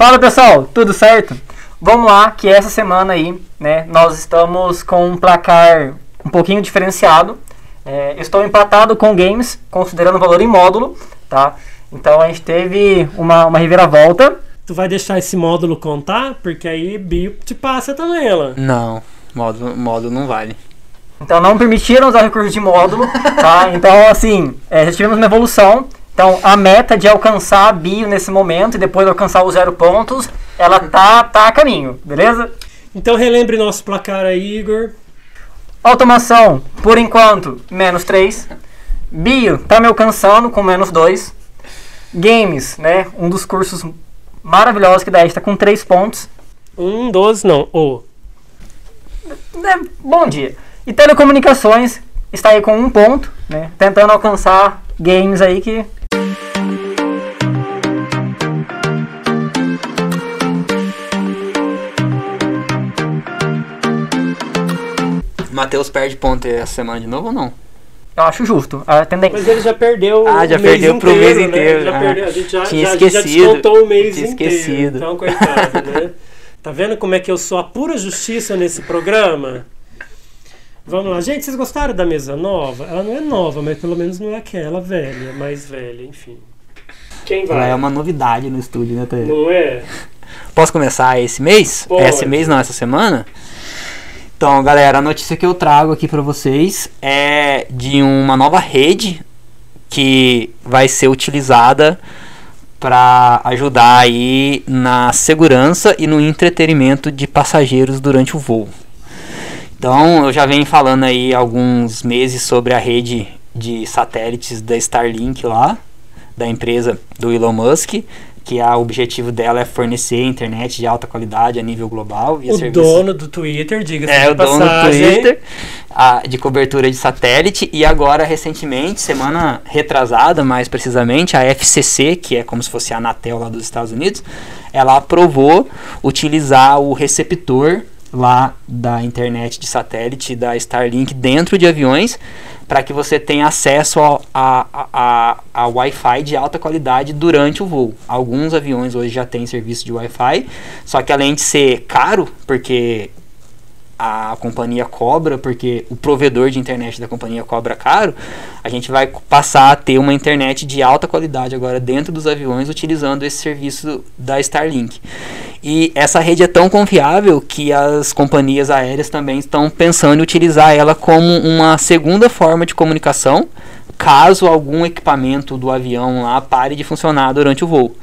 Fala pessoal, tudo certo? Vamos lá, que essa semana aí, né, nós estamos com um placar um pouquinho diferenciado. É, estou empatado com games, considerando o valor em módulo, tá? Então a gente teve uma, uma reviravolta. Tu vai deixar esse módulo contar? Porque aí Bio te passa também ela. Não, módulo, módulo não vale. Então não permitiram usar recurso de módulo, tá? Então assim, é, já tivemos uma evolução. Então a meta de alcançar a bio nesse momento e depois alcançar os zero pontos, ela tá, tá a caminho, beleza? Então relembre nosso placar aí, Igor. Automação, por enquanto, menos 3. Bio tá me alcançando com menos 2. Games, né? Um dos cursos maravilhosos que dá, está com 3 pontos. Um, dois, não. O. Né, bom dia. E telecomunicações está aí com um ponto, né? Tentando alcançar games aí que Matheus perde ponto essa semana de novo ou não? eu acho justo. A tendência. Mas ele já perdeu Ah, já mês perdeu pro mês né? inteiro. Já Ah, perdeu. A gente já, tinha já, já esquecido. descontou o mês Tinha inteiro. esquecido. Então, coitado, né? Tá vendo como é que eu sou a pura justiça nesse programa? Vamos lá. Gente, vocês gostaram da mesa nova? Ela não é nova, mas pelo menos não é aquela velha, mais velha, enfim. Quem Ela vai? é uma novidade no estúdio, né, Tê? Não é? Posso começar esse mês? Pode. Esse mês não, essa semana? Então, galera, a notícia que eu trago aqui pra vocês é de uma nova rede que vai ser utilizada para ajudar aí na segurança e no entretenimento de passageiros durante o voo. Então, eu já venho falando aí alguns meses sobre a rede de satélites da Starlink lá, da empresa do Elon Musk, que a- o objetivo dela é fornecer internet de alta qualidade a nível global. via O serviço- dono do Twitter, diga-se é, o dono do passagem. Twitter, a- de cobertura de satélite, e agora, recentemente, semana retrasada, mais precisamente, a FCC, que é como se fosse a Anatel lá dos Estados Unidos, ela aprovou utilizar o receptor lá da internet de satélite da Starlink dentro de aviões para que você tenha acesso ao- a, a, a, Wi-Fi de alta qualidade durante o voo. Alguns aviões hoje já têm serviço de Wi-Fi, só que além de ser caro, porque a companhia cobra, porque o provedor de internet da companhia cobra caro, a gente vai passar a ter uma internet de alta qualidade agora dentro dos aviões utilizando esse serviço da Starlink. E essa rede é tão confiável que as companhias aéreas também estão pensando em utilizar ela como uma segunda forma de comunicação, caso algum equipamento do avião lá pare de funcionar durante o voo.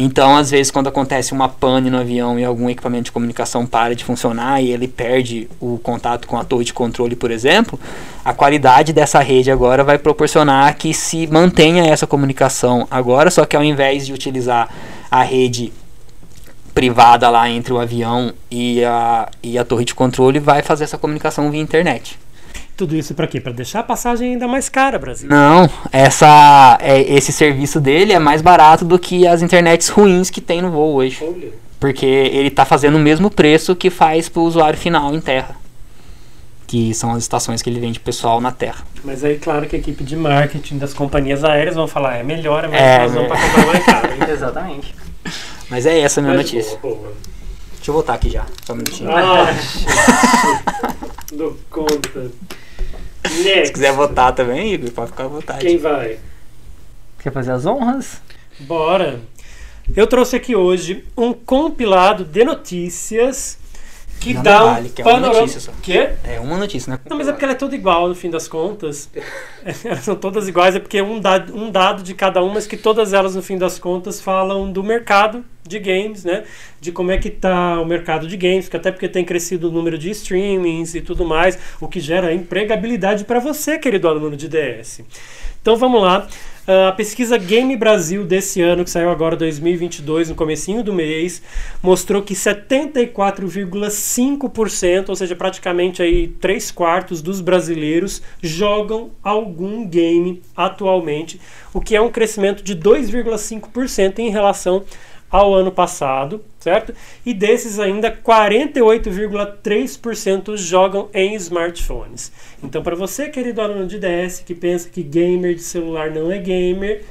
Então, às vezes, quando acontece uma pane no avião e algum equipamento de comunicação para de funcionar e ele perde o contato com a torre de controle, por exemplo, a qualidade dessa rede agora vai proporcionar que se mantenha essa comunicação agora, só que ao invés de utilizar a rede privada lá entre o avião e a, e a torre de controle, vai fazer essa comunicação via internet. Tudo isso pra quê? Pra deixar a passagem ainda mais cara, Brasil. Não, essa, é, esse serviço dele é mais barato do que as internets ruins que tem no voo hoje. Olha. Porque ele tá fazendo o mesmo preço que faz pro usuário final em terra. Que são as estações que ele vende pro pessoal na terra. Mas aí, claro que a equipe de marketing das companhias aéreas vão falar, é melhor, é mais É, razão né? pra comprar mais caro. Exatamente. Mas é essa a minha Mas notícia. boa, boa. Deixa eu voltar aqui já, só um minutinho. Ah, dou conta. Next. Se quiser votar também, Igor, pode ficar à vontade. Quem vai? Quer fazer as honras? Bora. Eu trouxe aqui hoje um compilado de notícias que Não dá um vale, que é uma panorama. notícia só. Quê? É uma notícia, né? Não, mas é porque ela é toda igual no fim das contas. Elas são todas iguais, é porque é um dado, um dado de cada uma, mas que todas elas, no fim das contas, falam do mercado de games, né? De como é que tá o mercado de games, que até porque tem crescido o número de streamings e tudo mais, o que gera empregabilidade para você, querido aluno de DS. Então vamos lá. Ah, a pesquisa Game Brasil desse ano, que saiu agora 2022, no comecinho do mês, mostrou que 74,5%, ou seja, praticamente aí 3 quartos dos brasileiros jogam algum game atualmente, o que é um crescimento de 2,5% em relação ao ano passado, certo? E desses ainda 48,3% jogam em smartphones. Então, para você, querido aluno de DS, que pensa que gamer de celular não é gamer,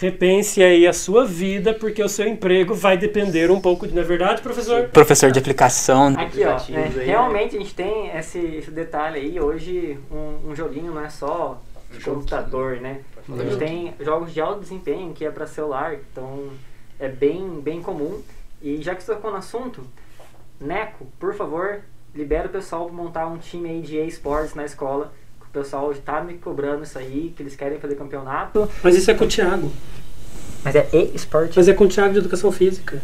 repense aí a sua vida, porque o seu emprego vai depender um pouco, não é verdade, professor? Professor de aplicação. Aqui, ó, aplicativos né, realmente a gente tem esse, esse detalhe aí. Hoje, um, um joguinho não é só de computador, né? A gente tem jogos de alto desempenho que é para celular, então é bem, bem comum. E já que você tocou no assunto, Neco, por favor, libera o pessoal para montar um time aí de esportes na escola. que O pessoal está me cobrando isso aí, que eles querem fazer campeonato. Mas isso é com o Thiago. Mas é e-sport. Mas é com o Thiago de Educação Física.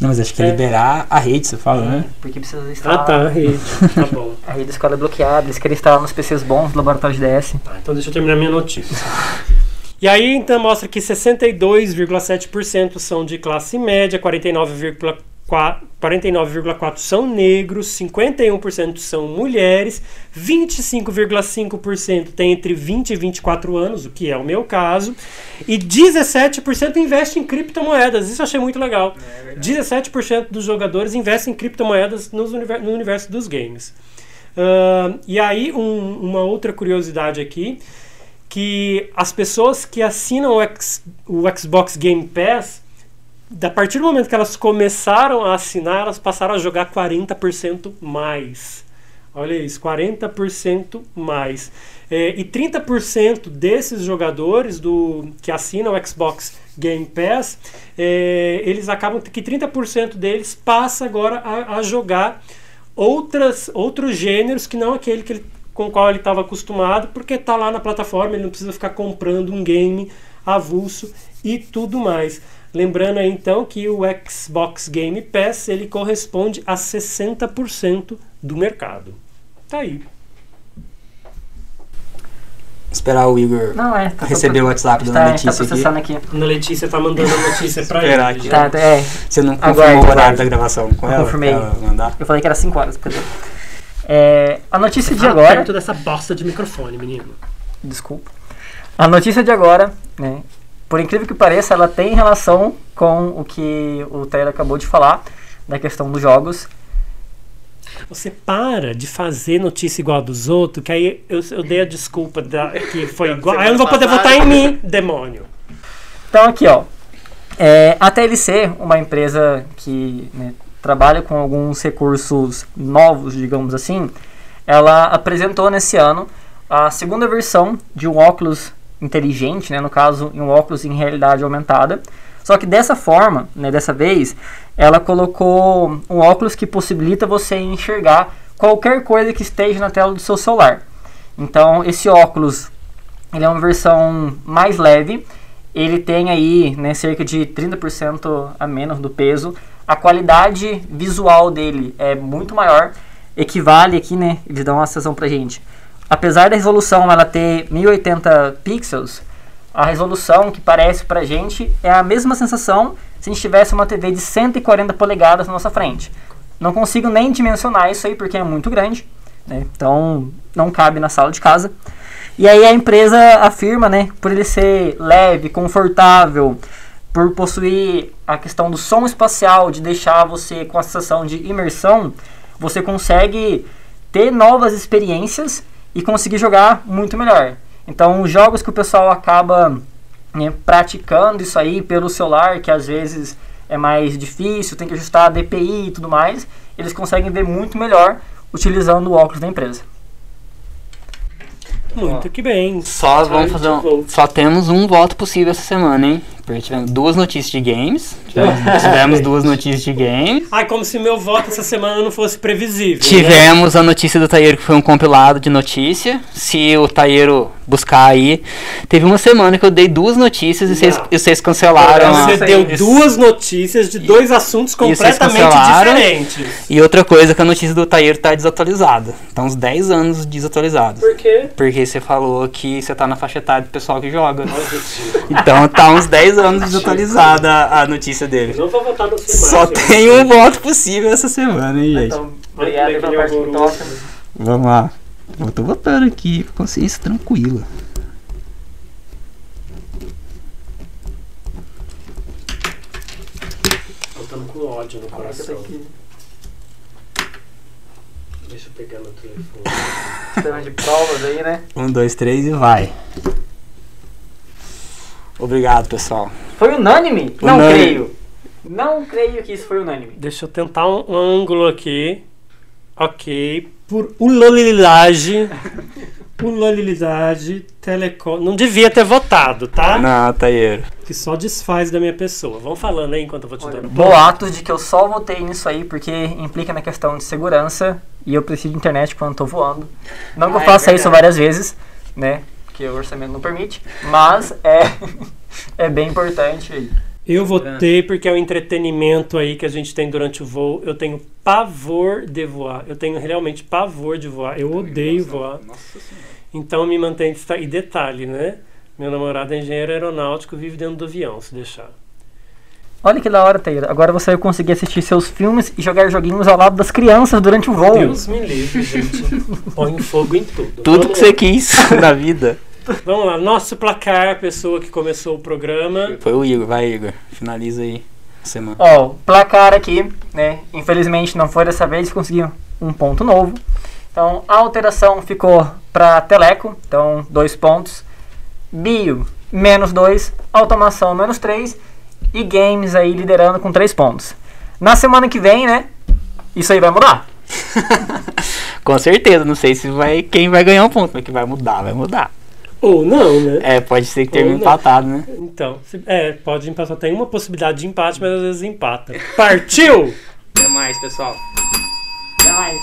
Não, mas acho que É. liberar a rede, você fala, né? Porque precisa instalar. Ah, tá, a rede. Tá bom. A rede da escola é bloqueada, eles querem instalar nos PCs bons do laboratório de DS. Tá, então deixa eu terminar minha notícia. E aí, então, mostra que 62,7% são de classe média, 49,4% 49,4% são negros, 51% são mulheres, 25,5% tem entre 20 e 24 anos, o que é o meu caso, e 17% investe em criptomoedas. Isso eu achei muito legal. 17% dos jogadores investem em criptomoedas no universo dos games. Ah, e aí, um- uma outra curiosidade aqui, que as pessoas que assinam o, X- o Xbox Game Pass, a partir do momento que elas começaram a assinar, elas passaram a jogar 40% mais. Olha isso, 40% mais. É, e 30% desses jogadores do que assinam o Xbox Game Pass, é, eles acabam que 30% deles passa agora a, a jogar outras, outros gêneros que não aquele que ele, com o qual ele estava acostumado, porque está lá na plataforma, ele não precisa ficar comprando um game avulso e tudo mais. Lembrando aí então que o Xbox Game Pass ele corresponde a 60% do mercado. Tá aí. Esperar o Igor Não, é. Tá receber o WhatsApp da tá, tá Letícia aqui. processando aqui. Ana Letícia tá mandando a notícia pra Esperar ele. aqui. Tá, é. Você não confirmou Aguarde, o horário da gravação com Eu ela? confirmei. ela mandar? Eu falei que era 5 horas. Cadê? É, a notícia de agora. perto dessa bosta de microfone, menino. Desculpa. A notícia de agora, né? Por incrível que pareça, ela tem relação com o que o Taylor acabou de falar, da questão dos jogos. Você para de fazer notícia igual a dos outros, que aí eu, eu dei a desculpa da, que foi igual. Aí eu não vou poder votar em mim, demônio. Então aqui, ó. É, a TLC, uma empresa que né, trabalha com alguns recursos novos, digamos assim, ela apresentou nesse ano a segunda versão de um óculos inteligente, né, no caso, um óculos em realidade aumentada. Só que dessa forma, né, dessa vez, ela colocou um óculos que possibilita você enxergar qualquer coisa que esteja na tela do seu celular. Então, esse óculos, ele é uma versão mais leve, ele tem aí né, cerca de 30% a menos do peso. A qualidade visual dele é muito maior, equivale aqui, né? Eles dão uma sensação pra gente. Apesar da resolução ela ter 1080 pixels, a resolução que parece pra gente é a mesma sensação se a gente tivesse uma TV de 140 polegadas na nossa frente. Não consigo nem dimensionar isso aí porque é muito grande, né? então não cabe na sala de casa. E aí a empresa afirma, né, por ele ser leve, confortável, por possuir a questão do som espacial, de deixar você com a sensação de imersão, você consegue ter novas experiências e conseguir jogar muito melhor. Então, os jogos que o pessoal acaba né, praticando isso aí pelo celular, que às vezes é mais difícil, tem que ajustar a DPI e tudo mais, eles conseguem ver muito melhor utilizando o óculos da empresa. Muito que bem. Só vamos fazer um. Só temos um voto possível essa semana, hein? Tivemos duas notícias de games. Tivemos, tivemos duas notícias de games. Ai, como se meu voto essa semana não fosse previsível. né? Tivemos a notícia do Taieiro, que foi um compilado de notícia. Se o Taieiro buscar aí. Teve uma semana que eu dei duas notícias e vocês, e cancelaram. a- Você aí. deu duas notícias de dois assuntos completamente diferentes. E outra coisa que a notícia do Taieiro tá desatualizada. Tá uns 10 anos desatualizada. Por quê? Porque você falou que você tá na faixa etária do pessoal que joga. Então tá uns 10 anos desatualizada a a notícia dele. Não vou votar no Só tem um voto possível essa semana, hein, gente? Então, obrigado obrigado pela toca. toca. Vamos lá. Eu tô votando aqui, com consciência tranquila. Voltando com ódio no coração. Deixa eu pegar meu telefone. Sistema de provas aí, né? Um, dois, três e vai. Obrigado, pessoal. Foi unânime? Não Unânime. creio. Não creio que isso foi unânime. Deixa eu tentar um, um ângulo aqui. Ok. Por unanimidade. Unanimidade. Telecom. Não devia ter votado, tá? Não, Taieiro. Que só desfaz da minha pessoa. Vamos falando aí enquanto eu vou te dando. Boatos de que eu só votei nisso aí porque implica na questão de segurança e eu preciso de internet quando tô voando. Não que eu Ah, é faça isso várias vezes, né? Porque o orçamento não permite, mas é, é bem importante aí. Eu votei porque é o entretenimento aí que a gente tem durante o voo. Eu tenho pavor de voar. Eu tenho realmente pavor de voar. Eu odeio voar. Então me mantém E detalhe, né? Meu namorado é engenheiro aeronáutico, vive dentro do avião, se deixar. Olha que da hora, Taylor. Agora você vai conseguir assistir seus filmes e jogar joguinhos ao lado das crianças durante o voo. Deus me livre, gente. Põe fogo em tudo. Tudo Vamos que você quis na vida. Vamos lá, nosso placar, a pessoa que começou o programa. Foi o Igor, vai Igor. Finaliza aí a semana. Ó, o placar aqui, né? Infelizmente não foi dessa vez, conseguiu um ponto novo. Então a alteração ficou para Teleco, então dois pontos. Bio, menos dois. Automação, menos três. E Games aí liderando com três pontos. Na semana que vem, né? Isso aí vai mudar. Com certeza, não sei se vai quem vai ganhar um ponto, mas que vai mudar, vai mudar. Ou não, né? É, pode ser que não. empatado, né? Então, se- é, pode empatar. Tem uma possibilidade de empate, mas às vezes empata. Partiu! Até mais, pessoal. Até mais.